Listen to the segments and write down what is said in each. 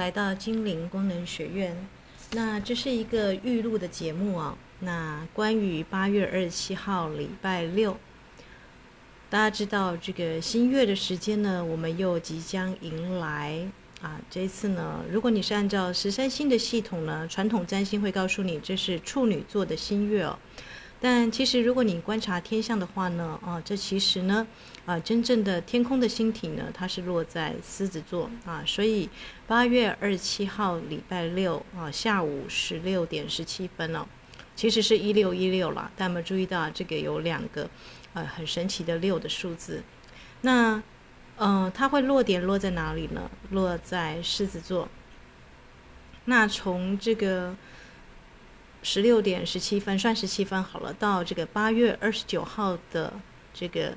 来到精灵功能学院。那这是一个预录的节目啊。那关于八月二十七号礼拜六，大家知道这个新月的时间呢，我们又即将迎来啊。这一次呢，如果你是按照十三星的系统呢，传统占星会告诉你这是处女座的新月哦。但其实，如果你观察天象的话呢，啊，这其实呢，啊，真正的天空的星体呢，它是落在狮子座啊，所以八月二十七号礼拜六啊，下午十六点十七分哦，其实是一六一六了。但我们注意到这个有两个，呃，很神奇的六的数字。那，呃，它会落点落在哪里呢？落在狮子座。那从这个。十六点十七分，算十七分好了。到这个八月二十九号的这个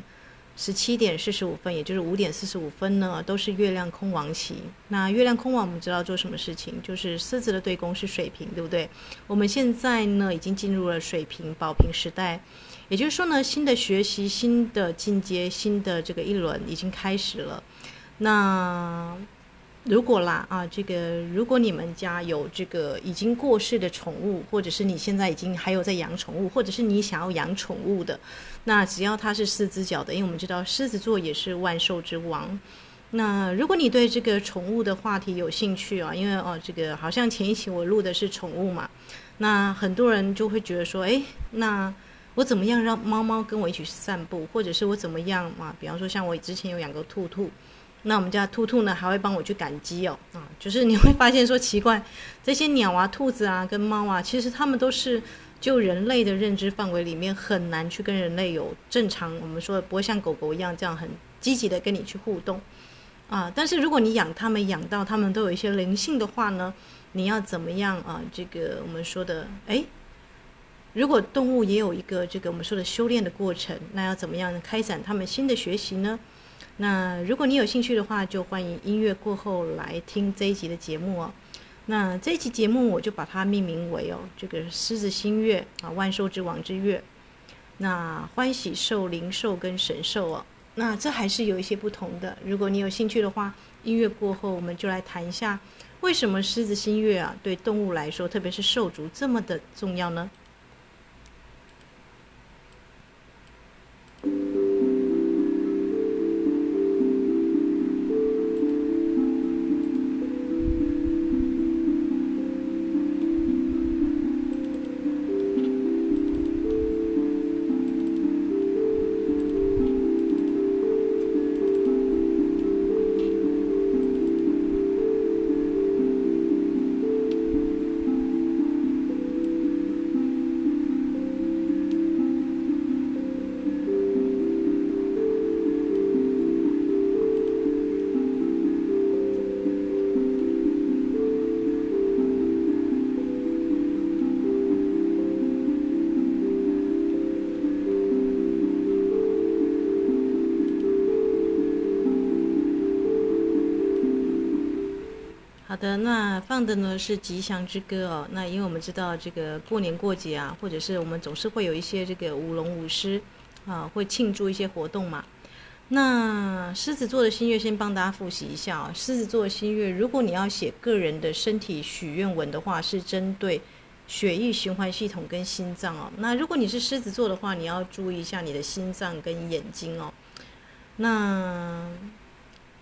十七点四十五分，也就是五点四十五分呢，都是月亮空亡期。那月亮空亡，我们知道做什么事情？就是狮子的对宫是水瓶，对不对？我们现在呢，已经进入了水瓶宝瓶时代，也就是说呢，新的学习、新的进阶、新的这个一轮已经开始了。那。如果啦啊，这个如果你们家有这个已经过世的宠物，或者是你现在已经还有在养宠物，或者是你想要养宠物的，那只要它是四只脚的，因为我们知道狮子座也是万兽之王。那如果你对这个宠物的话题有兴趣啊，因为哦，这个好像前一期我录的是宠物嘛，那很多人就会觉得说，哎，那我怎么样让猫猫跟我一起散步，或者是我怎么样啊？比方说像我之前有养个兔兔。那我们家兔兔呢，还会帮我去赶鸡哦，啊，就是你会发现说奇怪，这些鸟啊、兔子啊、跟猫啊，其实它们都是就人类的认知范围里面很难去跟人类有正常，我们说不会像狗狗一样这样很积极的跟你去互动，啊，但是如果你养它们养到它们都有一些灵性的话呢，你要怎么样啊？这个我们说的，诶，如果动物也有一个这个我们说的修炼的过程，那要怎么样开展他们新的学习呢？那如果你有兴趣的话，就欢迎音乐过后来听这一集的节目哦。那这一集节目我就把它命名为哦，这个狮子新月啊，万兽之王之月。那欢喜兽、灵兽跟神兽哦，那这还是有一些不同的。如果你有兴趣的话，音乐过后我们就来谈一下，为什么狮子新月啊对动物来说，特别是兽族这么的重要呢？好的，那放的呢是吉祥之歌哦。那因为我们知道这个过年过节啊，或者是我们总是会有一些这个舞龙舞狮啊，会庆祝一些活动嘛。那狮子座的新月先帮大家复习一下哦。狮子座的新月，如果你要写个人的身体许愿文的话，是针对血液循环系统跟心脏哦。那如果你是狮子座的话，你要注意一下你的心脏跟眼睛哦。那。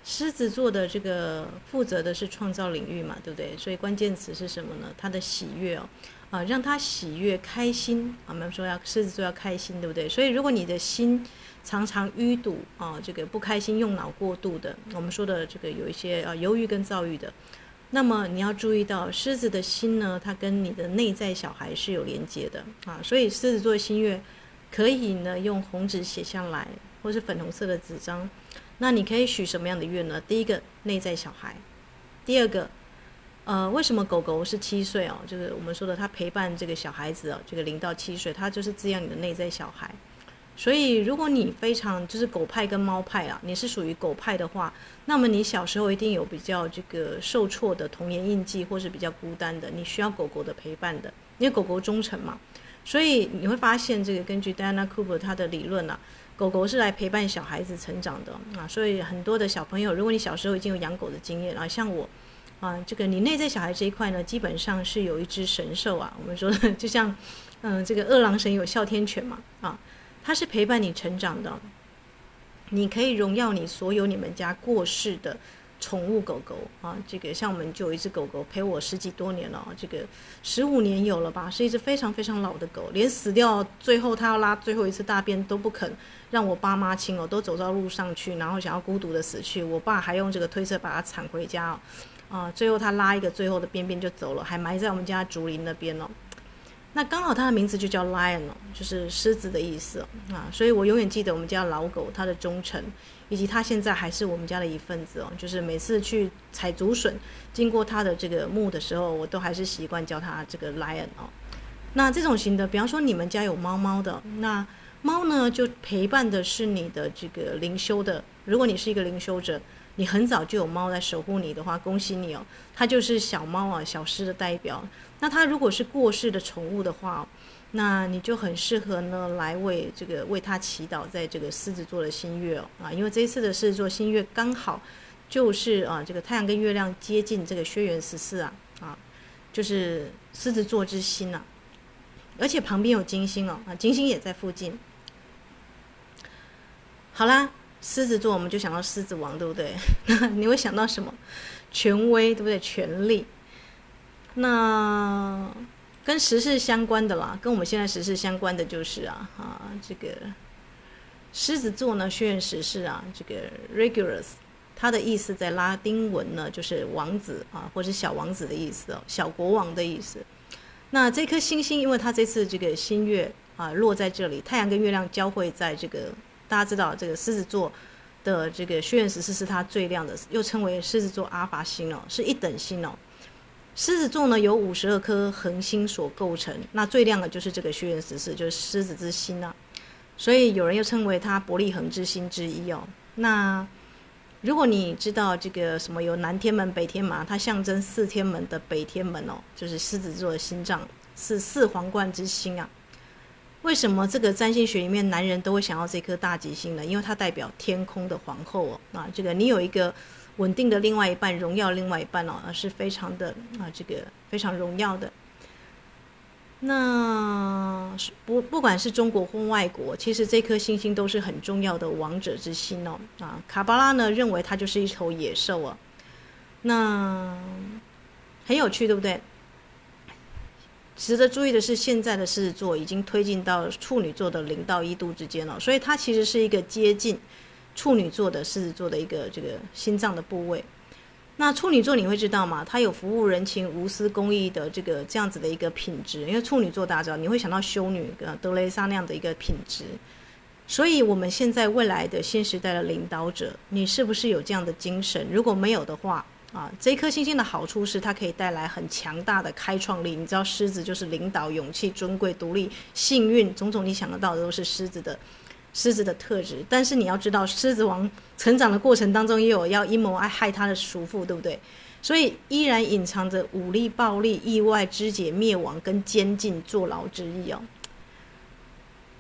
狮子座的这个负责的是创造领域嘛，对不对？所以关键词是什么呢？他的喜悦哦，啊，让他喜悦、开心。我们说要狮子座要开心，对不对？所以如果你的心常常淤堵啊，这个不开心、用脑过度的，我们说的这个有一些啊忧郁跟躁郁的，那么你要注意到狮子的心呢，它跟你的内在小孩是有连接的啊。所以狮子座的新月可以呢用红纸写下来，或是粉红色的纸张。那你可以许什么样的愿呢？第一个内在小孩，第二个，呃，为什么狗狗是七岁哦？就是我们说的，它陪伴这个小孩子哦，这个零到七岁，它就是滋养你的内在小孩。所以，如果你非常就是狗派跟猫派啊，你是属于狗派的话，那么你小时候一定有比较这个受挫的童年印记，或是比较孤单的，你需要狗狗的陪伴的，因为狗狗忠诚嘛。所以你会发现，这个根据 Diana Cooper 他的理论啊。狗狗是来陪伴小孩子成长的啊，所以很多的小朋友，如果你小时候已经有养狗的经验啊，像我，啊，这个你内在小孩这一块呢，基本上是有一只神兽啊。我们说的 就像，嗯、这个二郎神有哮天犬嘛，啊，它是陪伴你成长的，你可以荣耀你所有你们家过世的。宠物狗狗啊，这个像我们就有一只狗狗陪我十几多年了，这个十五年有了吧，是一只非常非常老的狗，连死掉最后它要拉最后一次大便都不肯让我爸妈亲哦，都走到路上去，然后想要孤独的死去，我爸还用这个推车把它铲回家，啊，最后它拉一个最后的便便就走了，还埋在我们家竹林那边哦。那刚好它的名字就叫 Lion 哦，就是狮子的意思，啊，所以我永远记得我们家老狗它的忠诚。以及他现在还是我们家的一份子哦，就是每次去采竹笋，经过他的这个墓的时候，我都还是习惯叫他这个 lion 哦。那这种型的，比方说你们家有猫猫的，那猫呢就陪伴的是你的这个灵修的。如果你是一个灵修者，你很早就有猫来守护你的话，恭喜你哦，它就是小猫啊，小狮的代表。那它如果是过世的宠物的话，那你就很适合呢，来为这个为它祈祷，在这个狮子座的新月哦啊，因为这一次的狮子座新月刚好就是啊，这个太阳跟月亮接近这个轩辕十四啊啊，就是狮子座之星啊，而且旁边有金星哦啊，金星也在附近。好啦，狮子座我们就想到狮子王，对不对？那 你会想到什么？权威，对不对？权力。那。跟时事相关的啦，跟我们现在时事相关的就是啊啊，这个狮子座呢，轩辕十四啊，这个 Regulus，它的意思在拉丁文呢就是王子啊，或者小王子的意思哦，小国王的意思。那这颗星星，因为它这次这个新月啊落在这里，太阳跟月亮交汇在这个，大家知道这个狮子座的这个轩辕十四是它最亮的，又称为狮子座阿法星哦，是一等星哦。狮子座呢，由五十二颗恒星所构成，那最亮的就是这个轩辕十四，就是狮子之星啊。所以有人又称为它伯利恒之星之一哦。那如果你知道这个什么有南天门、北天门，它象征四天门的北天门哦，就是狮子座的心脏，是四皇冠之星啊。为什么这个占星学里面男人都会想要这颗大吉星呢？因为它代表天空的皇后哦。啊，这个你有一个。稳定的另外一半，荣耀另外一半哦，是非常的啊，这个非常荣耀的。那是不不管是中国或外国，其实这颗星星都是很重要的王者之星哦。啊，卡巴拉呢认为它就是一头野兽啊。那很有趣，对不对？值得注意的是，现在的狮子座已经推进到处女座的零到一度之间了，所以它其实是一个接近。处女座的狮子座的一个这个心脏的部位，那处女座你会知道吗？它有服务人情、无私公益的这个这样子的一个品质。因为处女座大家知道，你会想到修女跟德蕾莎那样的一个品质。所以，我们现在未来的新时代的领导者，你是不是有这样的精神？如果没有的话，啊，这颗星星的好处是它可以带来很强大的开创力。你知道，狮子就是领导、勇气、尊贵、独立、幸运，种种你想得到的都是狮子的。狮子的特质，但是你要知道，狮子王成长的过程当中也有要阴谋爱害他的叔父，对不对？所以依然隐藏着武力、暴力、意外肢解、灭亡跟监禁、坐牢之意哦。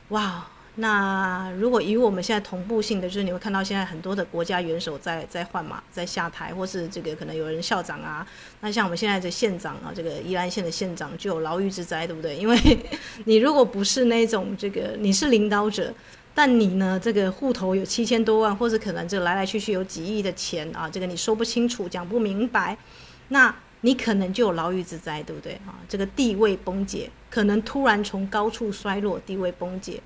哇，那如果以我们现在同步性的，就是你会看到现在很多的国家元首在在换马，在下台，或是这个可能有人校长啊。那像我们现在的县长啊，这个宜兰县的县长就有牢狱之灾，对不对？因为 你如果不是那种这个，你是领导者。但你呢？这个户头有七千多万，或者可能这来来去去有几亿的钱啊，这个你说不清楚，讲不明白，那你可能就有牢狱之灾，对不对啊？这个地位崩解，可能突然从高处衰落，地位崩解，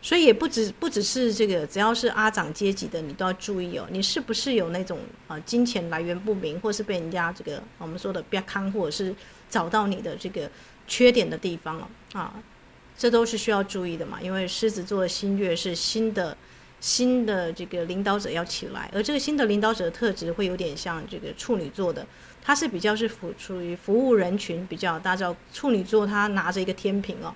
所以也不只不只是这个，只要是阿长阶级的，你都要注意哦，你是不是有那种啊金钱来源不明，或是被人家这个我们说的不要看，或者是找到你的这个缺点的地方了啊？这都是需要注意的嘛，因为狮子座的新月是新的新的这个领导者要起来，而这个新的领导者的特质会有点像这个处女座的，他是比较是服属于服务人群比较，大家知道处女座他拿着一个天平哦，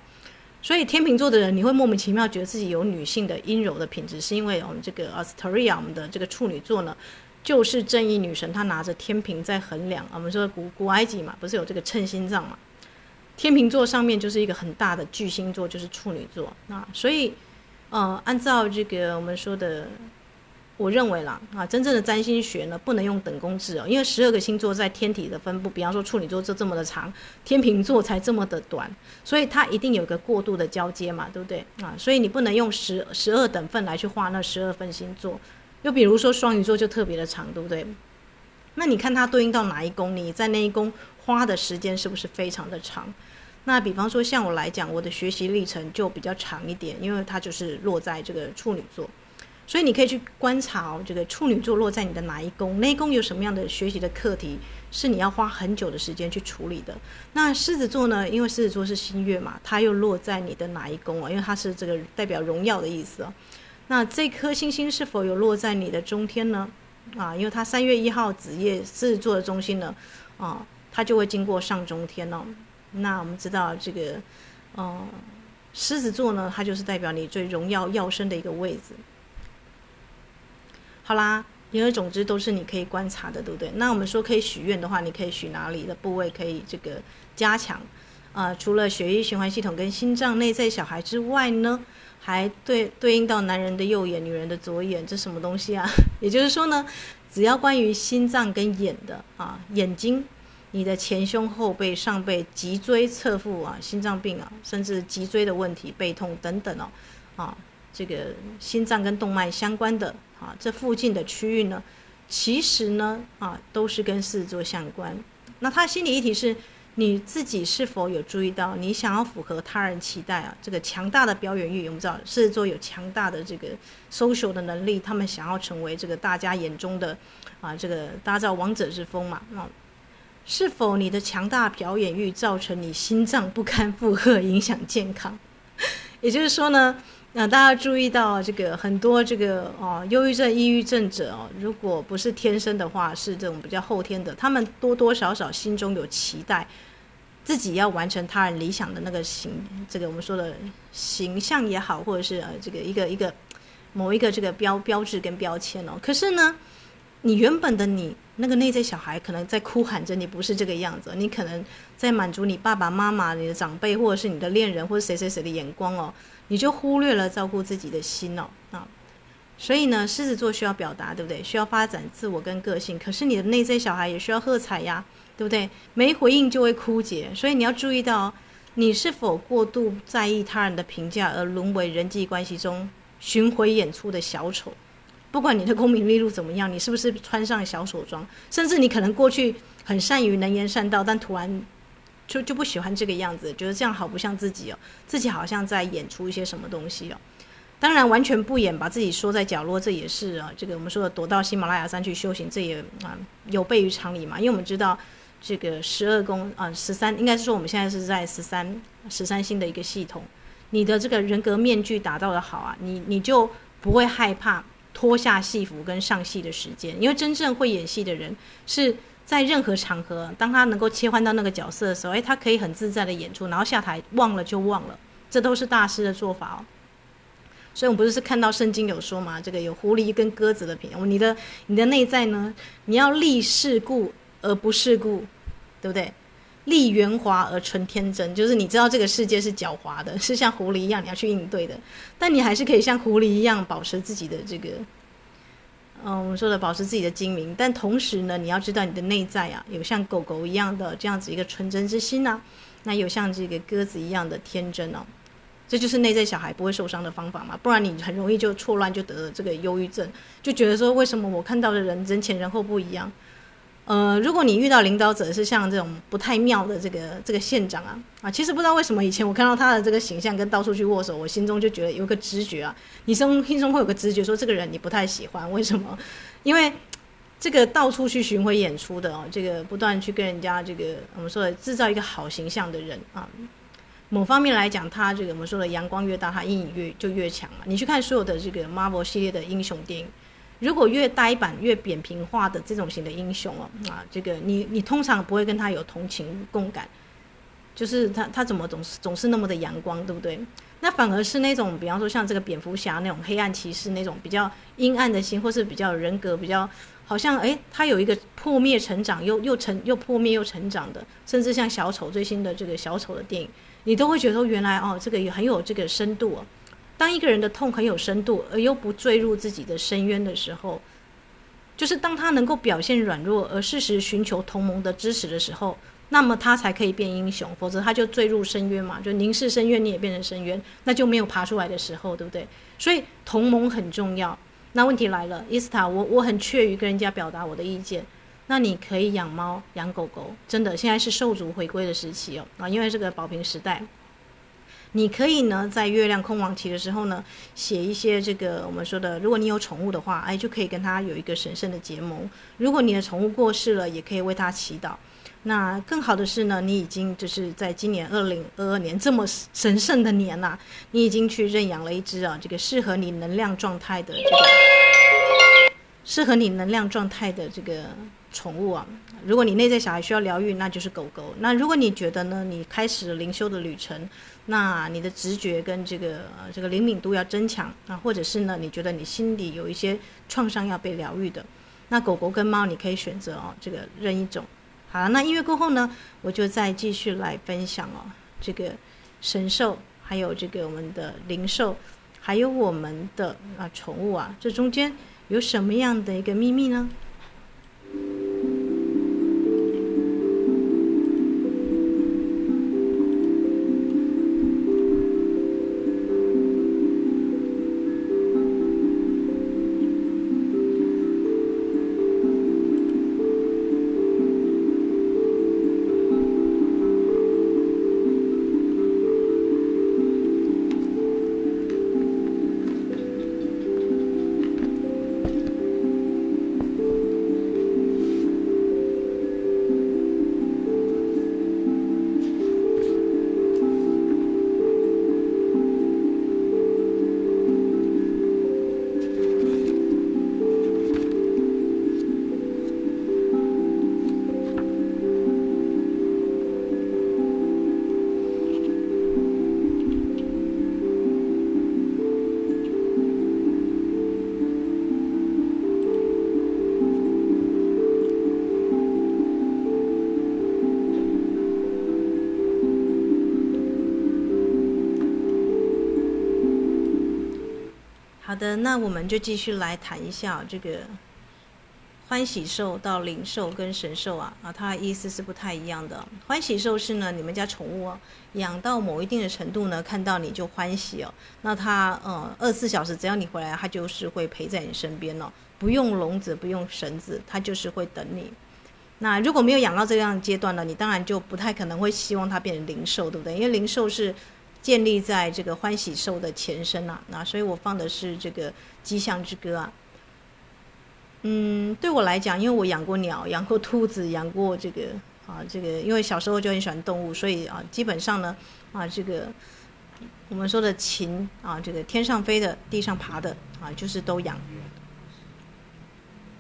所以天秤座的人你会莫名其妙觉得自己有女性的阴柔的品质，是因为我们这个 Asteria 我们的这个处女座呢，就是正义女神，她拿着天平在衡量，我们说古古埃及嘛，不是有这个称心脏嘛？天秤座上面就是一个很大的巨星座，就是处女座。那所以，呃，按照这个我们说的我认为啦啊，真正的占星学呢，不能用等宫制哦，因为十二个星座在天体的分布，比方说处女座就这么的长，天秤座才这么的短，所以它一定有个过渡的交接嘛，对不对啊？所以你不能用十十二等份来去画那十二份星座。又比如说双鱼座就特别的长，对不对？那你看它对应到哪一宫，你在那一宫花的时间是不是非常的长？那比方说像我来讲，我的学习历程就比较长一点，因为它就是落在这个处女座。所以你可以去观察哦，这个处女座落在你的哪一宫，那一宫有什么样的学习的课题，是你要花很久的时间去处理的。那狮子座呢？因为狮子座是新月嘛，它又落在你的哪一宫啊？因为它是这个代表荣耀的意思哦。那这颗星星是否有落在你的中天呢？啊，因为它三月一号子夜狮子座的中心呢，啊，它就会经过上中天哦。那我们知道这个，呃，狮子座呢，它就是代表你最荣耀耀升的一个位置。好啦，言而总之都是你可以观察的，对不对？那我们说可以许愿的话，你可以许哪里的部位可以这个加强？呃，除了血液循环系统跟心脏、内在小孩之外呢，还对对应到男人的右眼、女人的左眼，这什么东西啊？也就是说呢，只要关于心脏跟眼的啊，眼睛、你的前胸、后背、上背、脊椎、侧腹啊，心脏病啊，甚至脊椎的问题、背痛等等哦，啊。这个心脏跟动脉相关的啊，这附近的区域呢，其实呢啊，都是跟狮子座相关。那他心理议题是，你自己是否有注意到，你想要符合他人期待啊？这个强大的表演欲，我们知道狮子座有强大的这个 social 的能力，他们想要成为这个大家眼中的啊，这个大家知道王者之风嘛？啊，是否你的强大表演欲造成你心脏不堪负荷，影响健康？也就是说呢？那大家注意到这个很多这个哦，忧郁症、抑郁症者哦，如果不是天生的话，是这种比较后天的，他们多多少少心中有期待，自己要完成他人理想的那个形，这个我们说的形象也好，或者是呃这个一个一个某一个这个标标志跟标签哦。可是呢，你原本的你那个内在小孩可能在哭喊着，你不是这个样子，你可能在满足你爸爸妈妈、你的长辈，或者是你的恋人，或者谁谁谁的眼光哦。你就忽略了照顾自己的心哦啊，所以呢，狮子座需要表达，对不对？需要发展自我跟个性，可是你的内在小孩也需要喝彩呀，对不对？没回应就会枯竭，所以你要注意到，你是否过度在意他人的评价，而沦为人际关系中巡回演出的小丑。不管你的功名利禄怎么样，你是不是穿上小丑装？甚至你可能过去很善于能言善道，但突然。就就不喜欢这个样子，觉得这样好不像自己哦，自己好像在演出一些什么东西哦。当然完全不演，把自己缩在角落，这也是啊，这个我们说的躲到喜马拉雅山去修行，这也啊有悖于常理嘛。因为我们知道这个十二宫啊，十三应该是说我们现在是在十三十三星的一个系统，你的这个人格面具打造的好啊，你你就不会害怕脱下戏服跟上戏的时间，因为真正会演戏的人是。在任何场合，当他能够切换到那个角色的时候，诶，他可以很自在的演出，然后下台忘了就忘了，这都是大师的做法哦。所以，我们不是是看到圣经有说嘛，这个有狐狸跟鸽子的品，你的你的内在呢，你要立世故而不世故，对不对？立圆滑而纯天真，就是你知道这个世界是狡猾的，是像狐狸一样你要去应对的，但你还是可以像狐狸一样保持自己的这个。嗯，我们说的保持自己的精明，但同时呢，你要知道你的内在啊，有像狗狗一样的这样子一个纯真之心呐、那有像这个鸽子一样的天真哦，这就是内在小孩不会受伤的方法嘛，不然你很容易就错乱，就得了这个忧郁症，就觉得说为什么我看到的人人前人后不一样。呃，如果你遇到领导者是像这种不太妙的这个这个县长啊啊，其实不知道为什么以前我看到他的这个形象跟到处去握手，我心中就觉得有个直觉啊，你生心中会有个直觉说这个人你不太喜欢，为什么？因为这个到处去巡回演出的哦，这个不断去跟人家这个我们说的制造一个好形象的人啊，某方面来讲，他这个我们说的阳光越大，他阴影越就越强嘛。你去看所有的这个 Marvel 系列的英雄电影。如果越呆板、越扁平化的这种型的英雄哦，啊，这个你你通常不会跟他有同情共感，就是他他怎么总是总是那么的阳光，对不对？那反而是那种，比方说像这个蝙蝠侠那种黑暗骑士那种比较阴暗的心，或是比较人格比较好像诶，他有一个破灭成长又又成又破灭又成长的，甚至像小丑最新的这个小丑的电影，你都会觉得说原来哦，这个也很有这个深度哦。当一个人的痛很有深度，而又不坠入自己的深渊的时候，就是当他能够表现软弱，而适时寻求同盟的支持的时候，那么他才可以变英雄。否则他就坠入深渊嘛，就凝视深渊，你也变成深渊，那就没有爬出来的时候，对不对？所以同盟很重要。那问题来了，伊斯塔，我我很怯于跟人家表达我的意见。那你可以养猫养狗狗，真的，现在是兽族回归的时期哦啊，因为这个宝瓶时代，你可以呢在月亮空亡期的时候呢，写一些这个我们说的，如果你有宠物的话，哎，就可以跟它有一个神圣的结盟。如果你的宠物过世了，也可以为它祈祷。那更好的是呢，你已经就是在今年二零二二年这么神圣的年呐、你已经去认养了一只啊，这个适合你能量状态的这个，适合你能量状态的这个宠物啊。如果你内在小孩需要疗愈，那就是狗狗。那如果你觉得呢，你开始灵修的旅程，那你的直觉跟这个这个灵敏度要增强啊，或者是呢，你觉得你心里有一些创伤要被疗愈的，那狗狗跟猫你可以选择哦，这个任一种。好了，那音乐过后呢，我就再继续来分享哦，这个神兽，还有这个我们的灵兽，还有我们的啊宠物啊，这中间有什么样的一个秘密呢？那我们就继续来谈一下这个欢喜兽到灵兽跟神兽啊啊，它的意思是不太一样的。欢喜兽是呢，你们家宠物啊，养到某一定的程度呢，看到你就欢喜哦。那它呃，二十四小时只要你回来，它就是会陪在你身边哦，不用笼子，不用绳子，它就是会等你。那如果没有养到这样阶段呢，你当然就不太可能会希望它变成灵兽，对不对？因为灵兽是。建立在这个欢喜兽的前身啊，那所以我放的是这个吉祥之歌啊。嗯，对我来讲，因为我养过鸟，养过兔子，养过这个啊，这个因为小时候就很喜欢动物，所以啊，基本上呢啊，这个我们说的禽啊，这个天上飞的、地上爬的啊，就是都养。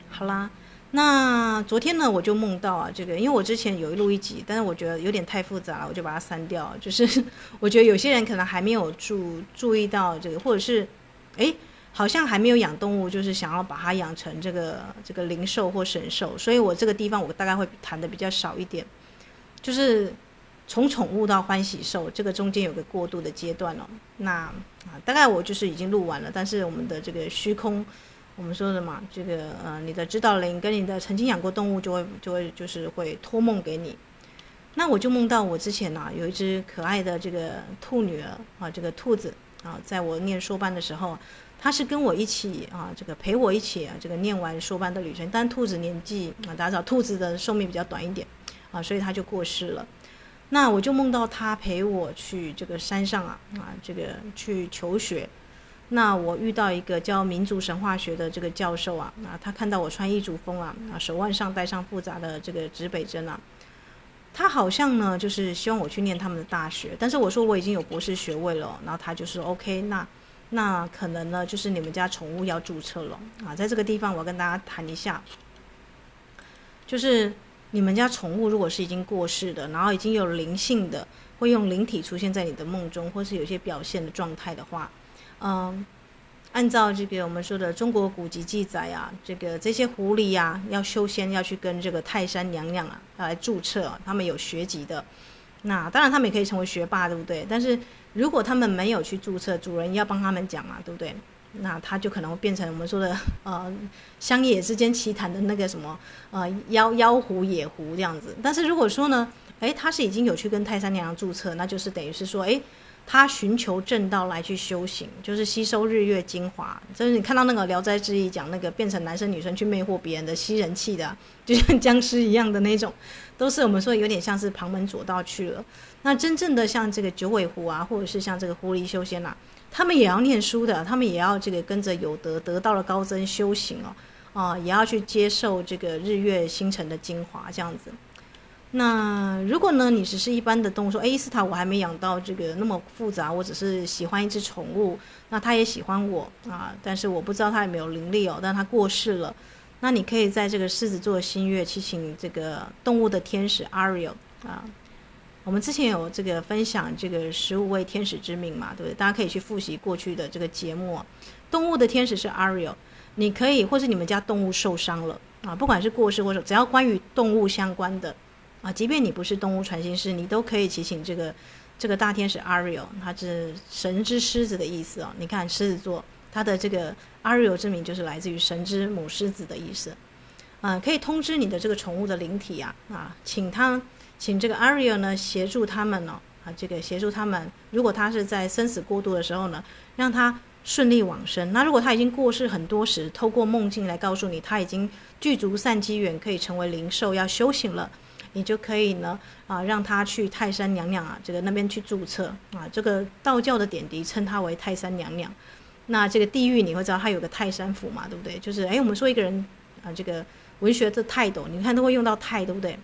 好啦。那昨天呢，我就梦到啊，这个，因为我之前有一录一集，但是我觉得有点太复杂了，我就把它删掉。就是我觉得有些人可能还没有注注意到这个，或者是，诶，好像还没有养动物，就是想要把它养成这个这个灵兽或神兽，所以我这个地方我大概会谈的比较少一点，就是从宠物到欢喜兽，这个中间有个过渡的阶段哦。那啊，大概我就是已经录完了，但是我们的这个虚空。我们说的嘛，这个呃，你的指导灵跟你的曾经养过动物就会就会就是会托梦给你。那我就梦到我之前呢、有一只可爱的这个兔女儿啊，这个兔子啊，在我念硕班的时候，它是跟我一起啊，这个陪我一起啊，这个念完硕班的旅程。但兔子年纪啊，大家知道兔子的寿命比较短一点啊，所以它就过世了。那我就梦到它陪我去这个山上啊啊，这个去求学。那我遇到一个教民族神话学的这个教授啊，啊，他看到我穿异族风啊，啊，手腕上戴上复杂的这个指北针啊，他好像呢就是希望我去念他们的大学，但是我说我已经有博士学位了，然后他就说 OK，那那可能呢就是你们家宠物要注册了啊，在这个地方我要跟大家谈一下，就是你们家宠物如果是已经过世的，然后已经有灵性的，会用灵体出现在你的梦中，或是有些表现的状态的话。嗯，按照这个我们说的中国古籍记载啊，这个这些狐狸呀、啊，要修仙要去跟这个泰山娘娘啊来注册，他们有学籍的。那当然他们也可以成为学霸，对不对？但是如果他们没有去注册，主人要帮他们讲嘛，对不对？那他就可能会变成我们说的呃乡野之间奇谈的那个什么呃妖妖狐野狐这样子。但是如果说呢，诶，他是已经有去跟泰山娘娘注册，那就是等于是说，诶。他寻求正道来去修行，就是吸收日月精华。就是你看到那个《聊斋志异》讲那个变成男生女生去魅惑别人的吸人气的，就像僵尸一样的那种，都是我们说有点像是旁门左道去了。那真正的像这个九尾狐啊，或者是像这个狐狸修仙呐、啊，他们也要念书的，他们也要这个跟着有德得到了高僧修行哦，啊，也要去接受这个日月星辰的精华这样子。那如果呢，你只是一般的动物，说，哎，伊斯塔我还没养到这个那么复杂，我只是喜欢一只宠物，那它也喜欢我啊，但是我不知道它有没有灵力哦，但它过世了，那你可以在这个狮子座新月去请这个动物的天使 Ariel 啊，我们之前有这个分享这个十五位天使之名嘛，对不对？大家可以去复习过去的这个节目，动物的天使是 Ariel，你可以或是你们家动物受伤了啊，不管是过世或者只要关于动物相关的。啊，即便你不是动物传心师，你都可以祈请这个这个大天使 Ariel，它是神之狮子的意思哦。你看狮子座，它的这个 Ariel 之名就是来自于神之母狮子的意思。啊，可以通知你的这个宠物的灵体啊，啊，请他请这个 Ariel 呢协助他们哦，啊，这个协助他们，如果他是在生死过渡的时候呢，让他顺利往生。那如果他已经过世很多时，透过梦境来告诉你他已经具足善机缘，可以成为灵兽，要修行了。你就可以呢，啊，让他去泰山娘娘啊，这个那边去注册啊，这个道教的典籍称他为泰山娘娘。那这个地狱你会知道，他有个泰山府嘛，对不对？就是哎，我们说一个人啊，这个文学的泰斗，你看都会用到泰，对不对？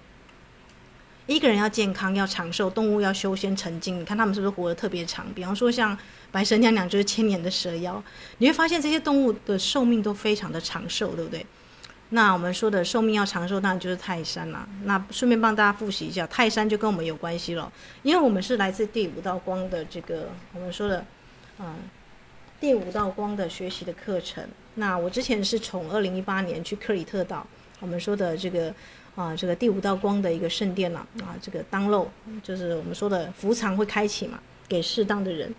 一个人要健康要长寿，动物要修仙成精，你看他们是不是活得特别长？比方说像白蛇娘娘就是千年的蛇妖，你会发现这些动物的寿命都非常的长寿，对不对？那我们说的寿命要长寿，当然就是泰山啦。那顺便帮大家复习一下，泰山就跟我们有关系了，因为我们是来自第五道光的这个我们说的，嗯，第五道光的学习的课程。那我之前是从二零一八年去克里特岛，我们说的这个啊，这个第五道光的一个圣殿了啊，这个当漏就是我们说的福藏会开启嘛，给适当的人。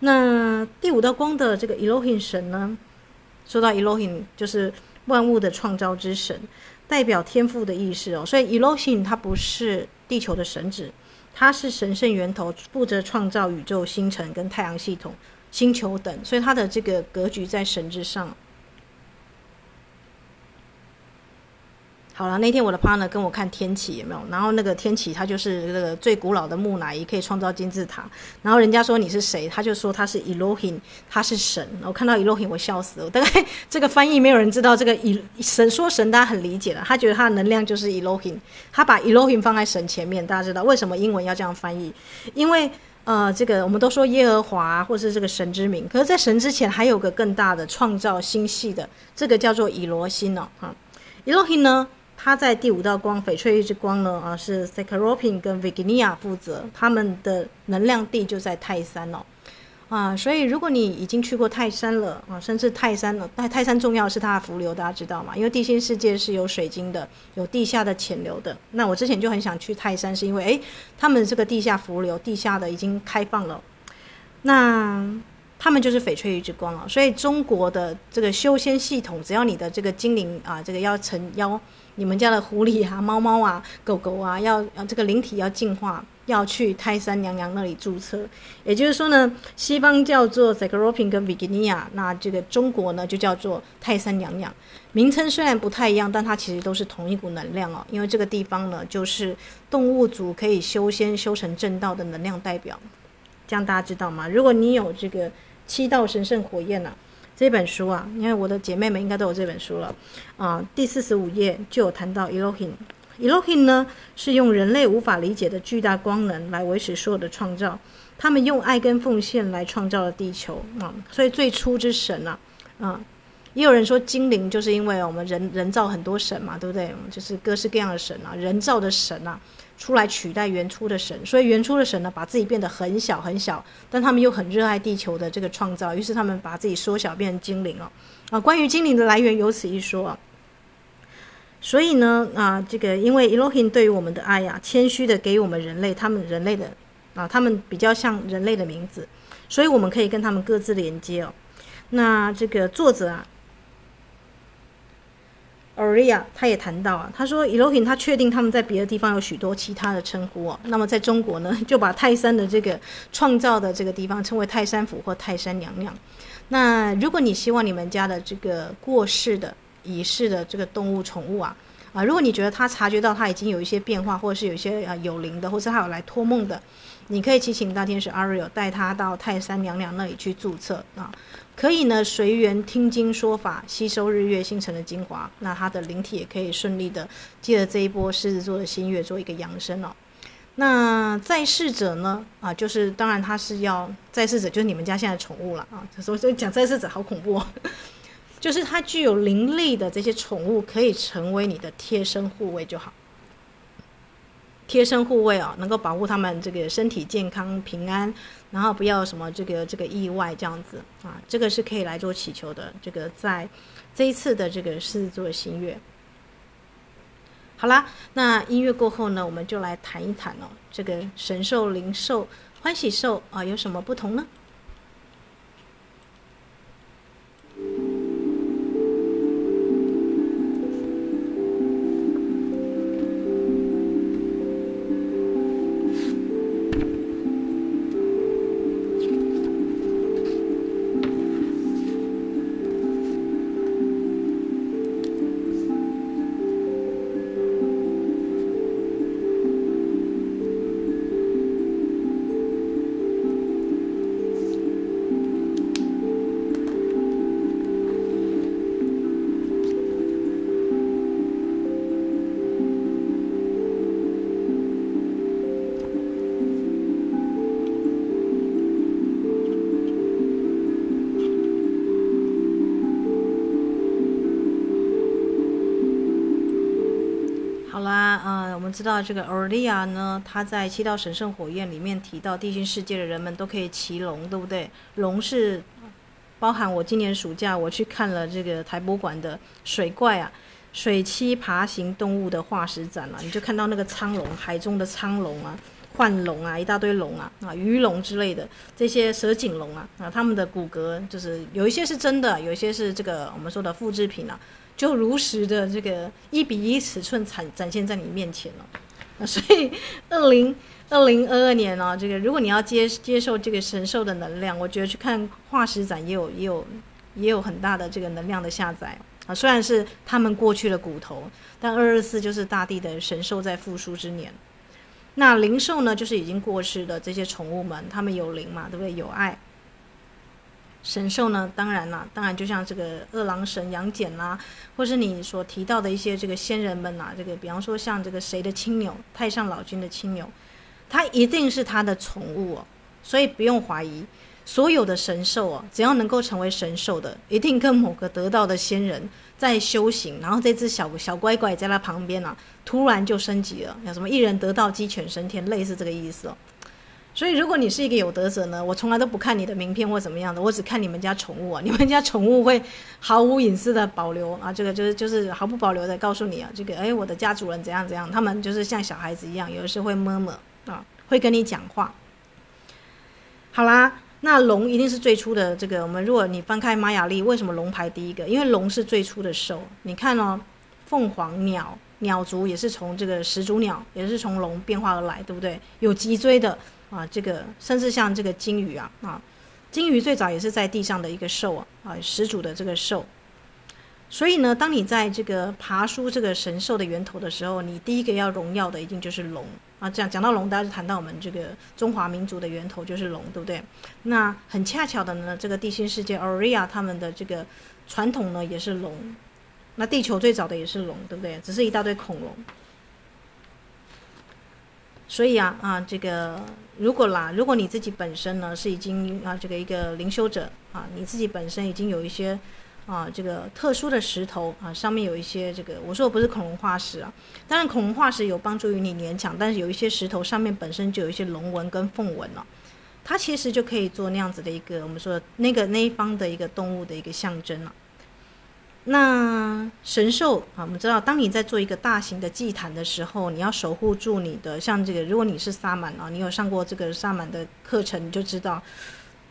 那第五道光的这个 Elohim 神呢，说到 Elohim 就是。万物的创造之神，代表天赋的意识哦。所以 Elohim 它不是地球的神子，它是神圣源头，负责创造宇宙星辰跟太阳系统、星球等。所以它的这个格局在神之上。好了，那天我的 partner 跟我看天启有没有？然后那个天启它就是那个最古老的木乃伊，可以创造金字塔。然后人家说你是谁？他就说他是 Elohim，他是神。我看到 Elohim 我笑死了。大概这个翻译没有人知道这个以神说神，大家很理解了。他觉得他的能量就是 Elohim，他把 Elohim 放在神前面。大家知道为什么英文要这样翻译？因为呃，这个我们都说耶和华或是这个神之名，可是，在神之前还有个更大的创造星系的，这个叫做以罗星哦。哈，Elohim 呢？他在第五道光翡翠玉之光呢啊，是 s e c a r o p i n 跟 Virginia 负责，他们的能量地就在泰山哦，啊，所以如果你已经去过泰山了啊，甚至泰山了，但泰山重要是它的伏流，大家知道吗？因为地心世界是有水晶的，有地下的潜流的。那我之前就很想去泰山，是因为诶，他们这个地下伏流，地下的已经开放了，那他们就是翡翠玉之光了。所以中国的这个修仙系统，只要你的这个精灵啊，这个要成妖。你们家的狐狸啊、猫猫啊、狗狗啊，要这个灵体要净化，要去泰山娘娘那里注册。也就是说呢，西方叫做 Saccharopin 跟 Virginia，那这个中国呢就叫做泰山娘娘。名称虽然不太一样，但它其实都是同一股能量哦。因为这个地方呢，就是动物族可以修仙修成正道的能量代表。这样大家知道吗？如果你有这个七道神圣火焰呢、这本书啊，因为我的姐妹们应该都有这本书了啊。第四十五页就有谈到 Elohim。Elohim 呢是用人类无法理解的巨大光能来维持所有的创造。他们用爱跟奉献来创造了地球啊，所以最初之神啊，啊，也有人说精灵就是因为我们人人造很多神嘛，对不对？就是各式各样的神啊，人造的神啊。出来取代原初的神，所以原初的神呢，把自己变得很小很小，但他们又很热爱地球的这个创造，于是他们把自己缩小变成精灵哦。啊，关于精灵的来源有此一说啊。所以呢，啊，这个因为 Elohim 对于我们的爱呀，谦虚的给予我们人类他们人类的啊，他们比较像人类的名字，所以我们可以跟他们各自连接哦。那这个作者啊。Aurea 他也谈到啊，他说 Elohim 他确定他们在别的地方有许多其他的称呼哦。那么在中国呢，就把泰山的这个创造的这个地方称为泰山府或泰山娘娘。那如果你希望你们家的这个过世的已逝的这个动物宠物啊啊，如果你觉得他察觉到他已经有一些变化，或者是有一些啊有灵的，或者他有来托梦的，你可以祈请大天使 Ariel 带他到泰山娘娘那里去注册啊。可以呢，随缘听经说法，吸收日月星辰的精华，那他的灵体也可以顺利的借着这一波狮子座的新月做一个扬升哦。那在世者呢？啊，就是当然他是要在世者，就是你们家现在宠物了啊。所以讲在世者好恐怖哦，就是他具有灵力的这些宠物，可以成为你的贴身护卫就好。贴身护卫哦，能够保护他们这个身体健康平安，然后不要什么这个这个意外这样子啊，这个是可以来做祈求的。这个在这一次的这个狮子座新月，好啦，那音乐过后呢，我们就来谈一谈哦，这个神兽、灵兽、欢喜兽啊，有什么不同呢？知道这个 Aurea 呢，他在七道神圣火焰里面提到，地心世界的人们都可以骑龙，对不对？龙是包含我今年暑假我去看了这个台博馆的水怪啊，水栖爬行动物的化石展了，你就看到那个苍龙，海中的苍龙啊，幻龙啊，一大堆龙啊，啊，鱼龙之类的这些蛇颈龙啊，啊，它们的骨骼就是有一些是真的，有一些是这个我们说的复制品啊。就如实的这个一比一尺寸展展现在你面前了，啊，所以二零二零二二年呢，这个如果你要接接受这个神兽的能量，我觉得去看化石展也有也有也有很大的这个能量的下载啊。虽然是他们过去的骨头，但二二四就是大地的神兽在复苏之年。那灵兽呢，就是已经过世的这些宠物们，他们有灵嘛，对不对？有爱。神兽呢，当然啦，当然就像这个二郎神杨戬啦，或是你所提到的一些这个仙人们呐、这个比方说像这个谁的青牛，太上老君的青牛，它一定是他的宠物哦，所以不用怀疑，所有的神兽哦，只要能够成为神兽的，一定跟某个得道的仙人在修行，然后这只小小乖乖在他旁边啊，突然就升级了，有什么一人得道鸡犬升天，类似这个意思哦。所以，如果你是一个有德者呢，我从来都不看你的名片或怎么样的，我只看你们家宠物啊。你们家宠物会毫无隐私的保留啊，这个就是就是毫不保留的告诉你啊，这个哎，我的家主人怎样怎样，他们就是像小孩子一样，有的时候会摸摸啊，会跟你讲话。好啦，那龙一定是最初的这个。我们如果你翻开玛雅历，为什么龙排第一个？因为龙是最初的兽。你看哦，凤凰鸟鸟族也是从这个始祖鸟，也是从龙变化而来，对不对？有脊椎的。啊，这个甚至像这个鲸鱼啊，啊，鲸鱼最早也是在地上的一个兽啊，啊，始祖的这个兽。所以呢，当你在这个爬梳这个神兽的源头的时候，你第一个要荣耀的一定就是龙啊。讲讲到龙，大家就谈到我们这个中华民族的源头就是龙，对不对？那很恰巧的呢，这个地心世界 Aurea 他们的这个传统呢也是龙。那地球最早的也是龙，对不对？只是一大堆恐龙。所以啊啊，这个如果啦，如果你自己本身呢是已经啊这个一个灵修者啊，你自己本身已经有一些啊这个特殊的石头啊，上面有一些这个，我说的不是恐龙化石啊，当然恐龙化石有帮助于你年强，但是有一些石头上面本身就有一些龙纹跟凤纹了，它其实就可以做那样子的一个我们说那个那一方的一个动物的一个象征了。那神兽啊，我们知道，当你在做一个大型的祭坛的时候，你要守护住你的，像这个，如果你是萨满啊，你有上过这个萨满的课程，你就知道，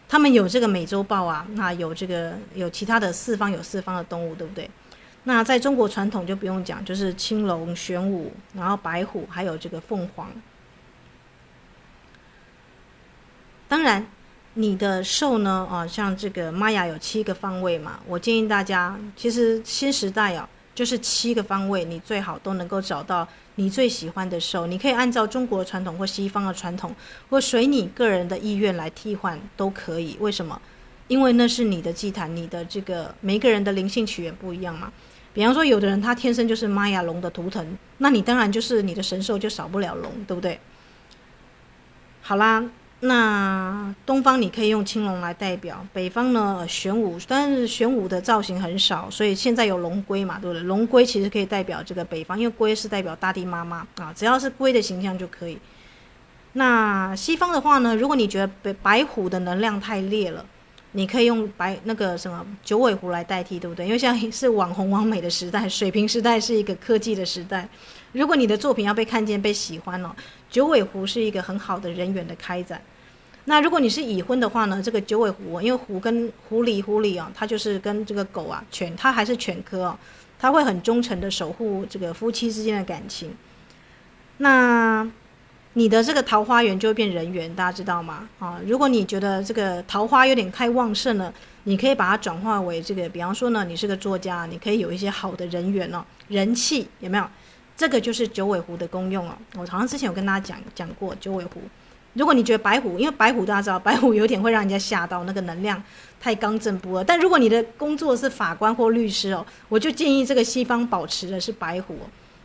他们有这个美洲豹啊，那有这个有其他的四方有四方的动物，对不对？那在中国传统就不用讲，就是青龙、玄武，然后白虎，还有这个凤凰。当然。你的兽呢？啊，像这个玛雅有七个方位嘛，我建议大家，其实新时代啊，就是七个方位，你最好都能够找到你最喜欢的兽。你可以按照中国传统或西方的传统，或随你个人的意愿来替换都可以。为什么？因为那是你的祭坛，你的这个每个人的灵性起源不一样嘛。比方说，有的人他天生就是玛雅龙的图腾，那你当然就是你的神兽就少不了龙，对不对？好啦。那东方你可以用青龙来代表，北方呢，玄武，但是玄武的造型很少，所以现在有龙龟嘛，对不对？龙龟其实可以代表这个北方，因为龟是代表大地妈妈啊，只要是龟的形象就可以。那西方的话呢，如果你觉得白白虎的能量太烈了，你可以用白那个什么九尾狐来代替，对不对？因为现在是网红网美的时代，水平时代是一个科技的时代，如果你的作品要被看见、被喜欢哦，九尾狐是一个很好的人缘的开展。那如果你是已婚的话呢？这个九尾狐，因为狐跟狐狸，狐狸啊，它就是跟这个狗啊，犬，它还是犬科啊，它会很忠诚的守护这个夫妻之间的感情。那你的这个桃花源就会变人缘，大家知道吗？啊，如果你觉得这个桃花有点太旺盛了，你可以把它转化为这个，比方说呢，你是个作家，你可以有一些好的人缘哦，人气有没有？这个就是九尾狐的功用哦。我好像之前有跟大家讲讲过九尾狐。如果你觉得白虎，因为白虎大家知道，白虎有点会让人家吓到，那个能量太刚正不阿。但如果你的工作是法官或律师哦，我就建议这个西方保持的是白虎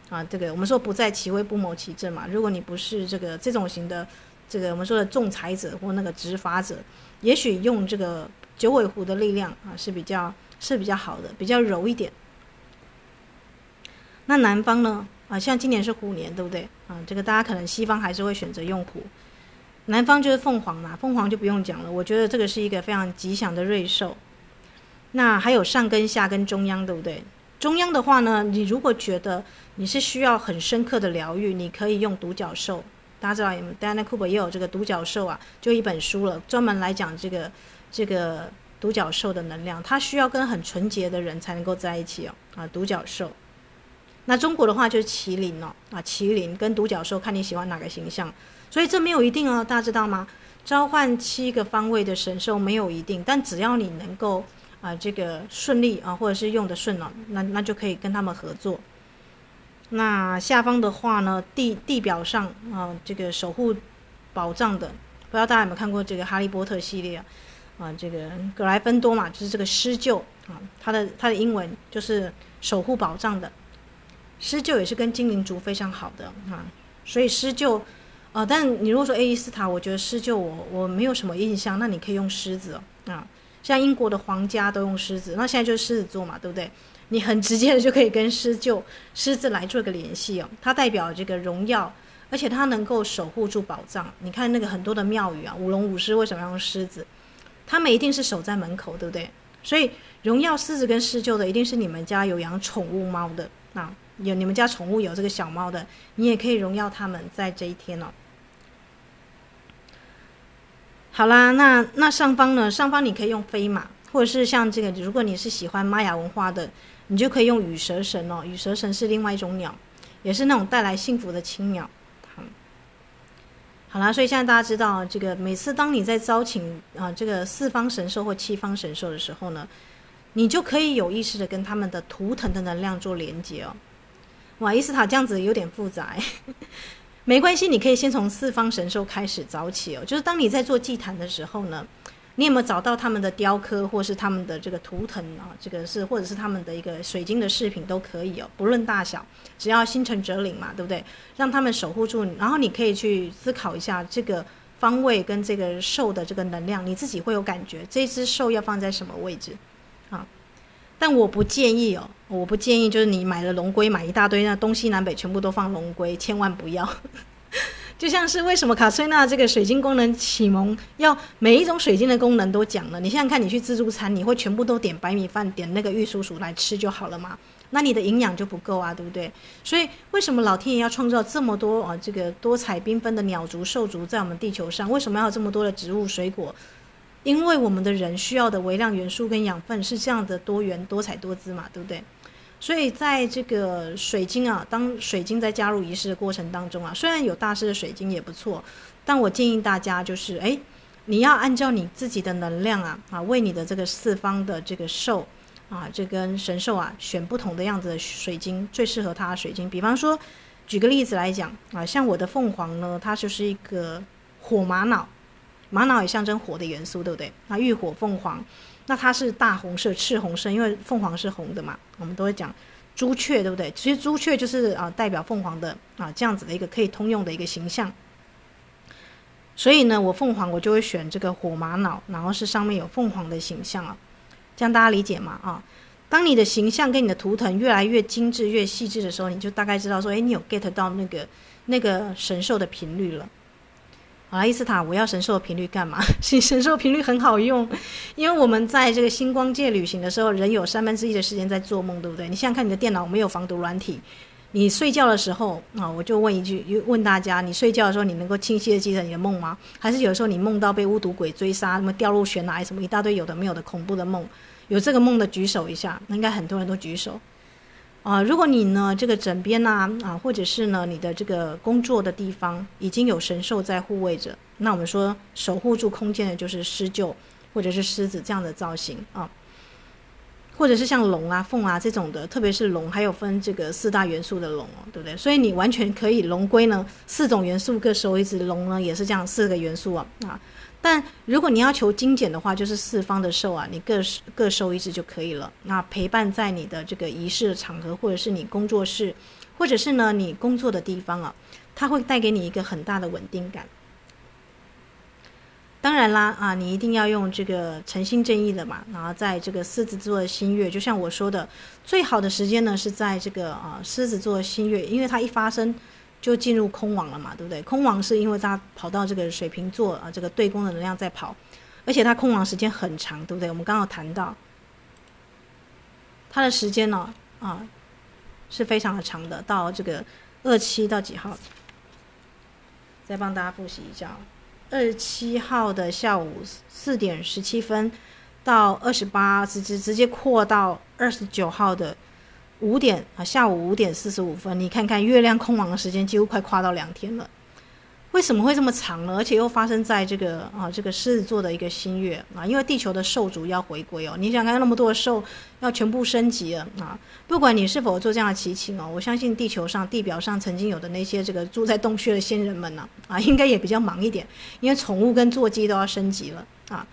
啊。这个我们说不在其位不谋其政嘛。如果你不是这个这种型的，这个我们说的仲裁者或那个执法者，也许用这个九尾狐的力量啊是比较是比较好的，比较柔一点。那南方呢？啊，像今年是虎年，对不对？啊，这个大家可能西方还是会选择用虎。南方就是凤凰嘛，凤凰就不用讲了。我觉得这个是一个非常吉祥的瑞兽。那还有上跟、下跟、中央，对不对？中央的话呢，你如果觉得你是需要很深刻的疗愈，你可以用独角兽。大家知道，Diana Cooper 也有这个独角兽啊，就一本书了，专门来讲这个这个独角兽的能量。它需要跟很纯洁的人才能够在一起哦。啊，独角兽。那中国的话就是麒麟哦。啊，麒麟跟独角兽，看你喜欢哪个形象。所以这没有一定哦，大家知道吗？召唤七个方位的神兽没有一定，但只要你能够啊、这个顺利啊，或者是用得顺了，那那就可以跟他们合作。那下方的话呢，地地表上啊这个守护宝藏的，不知道大家有没有看过这个哈利波特系列啊？啊这个格莱芬多嘛，就是这个施救啊，它的它的英文就是守护宝藏的，施救也是跟精灵族非常好的啊，所以施救。啊、呃，但你如果说爱因斯坦，我觉得狮鹫我我没有什么印象，那你可以用狮子哦，啊，像英国的皇家都用狮子，那现在就是狮子座嘛，对不对？你很直接的就可以跟狮鹫狮子来做个联系哦，它代表这个荣耀，而且它能够守护住宝藏。你看那个很多的庙宇啊，舞龙舞狮为什么要用狮子？他们一定是守在门口，对不对？所以荣耀狮子跟狮鹫的一定是你们家有养宠物猫的啊，有你们家宠物有这个小猫的，你也可以荣耀他们在这一天哦。好啦，那那上方呢？上方你可以用飞马，或者是像这个，如果你是喜欢玛雅文化的，你就可以用羽蛇神哦。羽蛇神是另外一种鸟，也是那种带来幸福的青鸟。好，好啦，所以现在大家知道，这个每次当你在招请啊这个四方神兽或七方神兽的时候呢，你就可以有意识的跟他们的图腾的能量做连接哦。哇，伊斯塔这样子有点复杂。没关系，你可以先从四方神兽开始找起哦。就是当你在做祭坛的时候呢，你有没有找到他们的雕刻，或是他们的这个图腾啊？这个是或者是他们的一个水晶的饰品都可以哦，不论大小，只要心诚则灵嘛，对不对？让他们守护住你，然后你可以去思考一下这个方位跟这个兽的这个能量，你自己会有感觉，这只兽要放在什么位置啊？但我不建议哦，我不建议，就是你买了龙龟，买一大堆，那东西南北全部都放龙龟，千万不要。就像是为什么卡翠娜这个水晶功能启蒙要每一种水晶的功能都讲了？你想想看，你去自助餐，你会全部都点白米饭，点那个玉蜀黍来吃就好了嘛？那你的营养就不够啊，对不对？所以为什么老天爷要创造这么多啊这个多彩缤纷的鸟族兽族在我们地球上？为什么要有这么多的植物水果？因为我们的人需要的微量元素跟养分是这样的多元多彩多姿嘛，对不对？所以在这个水晶啊，当水晶在加入仪式的过程当中啊，虽然有大师的水晶也不错，但我建议大家就是，哎，你要按照你自己的能量啊啊，为你的这个四方的这个兽啊，这根神兽啊，选不同的样子的水晶，最适合它的水晶。比方说，举个例子来讲啊，像我的凤凰呢，它就是一个火玛瑙，玛瑙也象征火的元素，对不对？那浴火凤凰。那它是大红色、赤红色，因为凤凰是红的嘛，我们都会讲朱雀，对不对？其实朱雀就是啊，代表凤凰的啊这样子的一个可以通用的一个形象。所以呢，我凤凰我就会选这个火玛瑙，然后是上面有凤凰的形象啊，这样大家理解吗？啊，当你的形象跟你的图腾越来越精致、越细致的时候，你就大概知道说，哎，你有 get 到那个那个神兽的频率了。好，伊斯塔，我要神兽的频率干嘛？神兽频率很好用，因为我们在这个星光界旅行的时候，人有三分之一的时间在做梦，对不对？你想想看，你的电脑没有防毒软体，你睡觉的时候啊，我就问一句，问大家，你睡觉的时候，你能够清晰的记得你的梦吗？还是有时候你梦到被巫毒鬼追杀，什么掉入悬崖，什么一大堆有的没有的恐怖的梦？有这个梦的举手一下，应该很多人都举手。啊，如果你呢这个枕边呐啊，或者是呢你的这个工作的地方已经有神兽在护卫着，那我们说守护住空间的就是狮鹫或者是狮子这样的造型啊，或者是像龙啊、凤啊这种的，特别是龙，还有分这个四大元素的龙哦，对不对？所以你完全可以龙龟呢四种元素各收一只龙呢，也是这样四个元素啊啊。但如果你要求精简的话，就是四方的兽啊，你各各收一只就可以了。那陪伴在你的这个仪式的场合，或者是你工作室，或者是呢你工作的地方啊，它会带给你一个很大的稳定感。当然啦，啊，你一定要用这个诚心正义的嘛。然后在这个狮子座的新月，就像我说的，最好的时间呢是在这个啊狮子座的新月，因为它一发生。就进入空王了嘛，对不对？空王是因为它跑到这个水瓶座啊，这个对宫的能量在跑，而且它空王时间很长，对不对？我们刚刚谈到它的时间呢，啊，是非常的长的，到这个二七到几号？再帮大家复习一下，二七号的下午四点十七分到二十八，直直直接扩到二十九号的。五点啊，下午五点四十五分，你看看月亮空亡的时间几乎快跨到两天了，为什么会这么长呢？而且又发生在这个啊这个狮子座的一个新月啊，因为地球的兽族要回归哦，你想看那么多的兽要全部升级了啊，不管你是否做这样的祈请哦，我相信地球上地表上曾经有的那些这个住在洞穴的先人们呢啊，应该也比较忙一点，因为宠物跟坐骑都要升级了啊。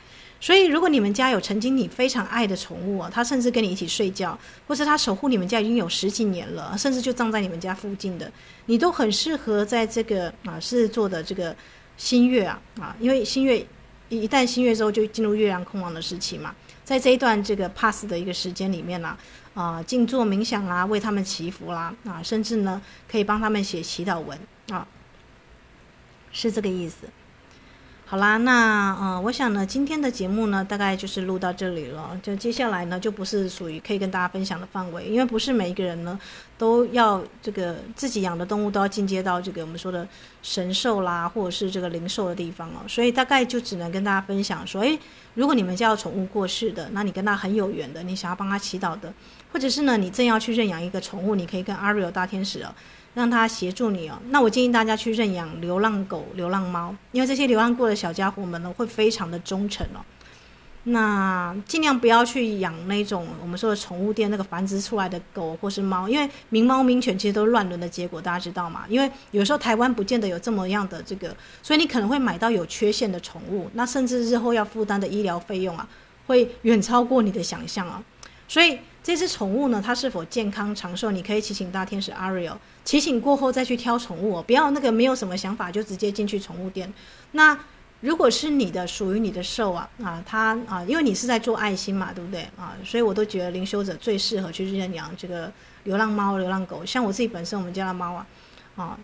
所以，如果你们家有曾经你非常爱的宠物啊，它甚至跟你一起睡觉，或是它守护你们家已经有十几年了，甚至就葬在你们家附近的，你都很适合在这个啊狮子座的这个新月啊啊，因为新月一旦新月之后就进入月亮空亡的时期嘛，在这一段这个 pass 的一个时间里面呢啊，静、坐冥想啊，为他们祈福啦啊，甚至呢可以帮他们写祈祷文啊，是这个意思。好啦，那呃，我想呢，今天的节目呢，大概就是录到这里了。就接下来呢，就不是属于可以跟大家分享的范围，因为不是每一个人呢，都要这个自己养的动物都要进阶到这个我们说的神兽啦，或者是这个灵兽的地方哦。所以大概就只能跟大家分享说，诶，如果你们家有宠物过世的，那你跟他很有缘的，你想要帮他祈祷的，或者是呢，你正要去认养一个宠物，你可以跟阿瑞尔大天使哦。让他协助你哦。那我建议大家去认养流浪狗、流浪猫，因为这些流浪过的小家伙们呢，会非常的忠诚哦。那尽量不要去养那种我们说的宠物店那个繁殖出来的狗或是猫，因为名猫名犬其实都是乱伦的结果，大家知道吗？因为有时候台湾不见得有这么样的这个，所以你可能会买到有缺陷的宠物，那甚至日后要负担的医疗费用啊，会远超过你的想象啊。所以这只宠物呢，它是否健康长寿，你可以提醒大天使 Ariel。提醒过后再去挑宠物哦，不要那个没有什么想法就直接进去宠物店。那如果是你的属于你的兽啊啊，它啊，因为你是在做爱心嘛，对不对啊？所以我都觉得灵修者最适合去认养这个流浪猫、流浪狗。像我自己本身，我们家的猫啊啊，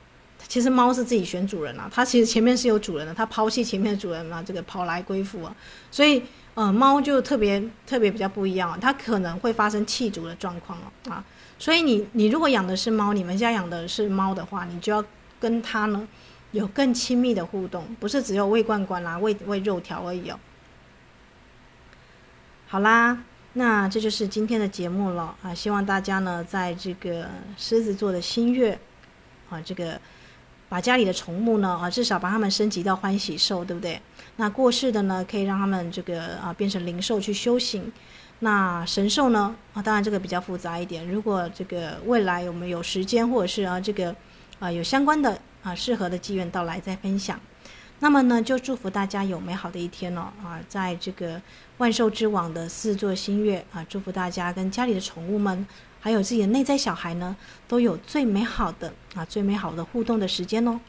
其实猫是自己选主人啊，它其实前面是有主人的，它抛弃前面的主人嘛，这个跑来归附啊，所以呃，猫就特别特别比较不一样，它可能会发生弃主的状况哦啊，所以你你如果养的是猫，你们家养的是猫的话，你就要跟它呢有更亲密的互动，不是只有喂罐罐啦、喂喂肉条而已哦。好啦，那这就是今天的节目了啊，希望大家呢在这个狮子座的新月啊，这个。把家里的宠物呢啊，至少把它们升级到欢喜兽，对不对？那过世的呢，可以让他们这个啊变成灵兽去修行。那神兽呢啊，当然这个比较复杂一点。如果这个未来我们有时间，或者是啊这个啊有相关的啊适合的机缘到来再分享。那么呢，就祝福大家有美好的一天哦啊，在这个万兽之王的四座新月啊，祝福大家跟家里的宠物们。还有自己的内在小孩呢，都有最美好的啊，最美好的互动的时间哦。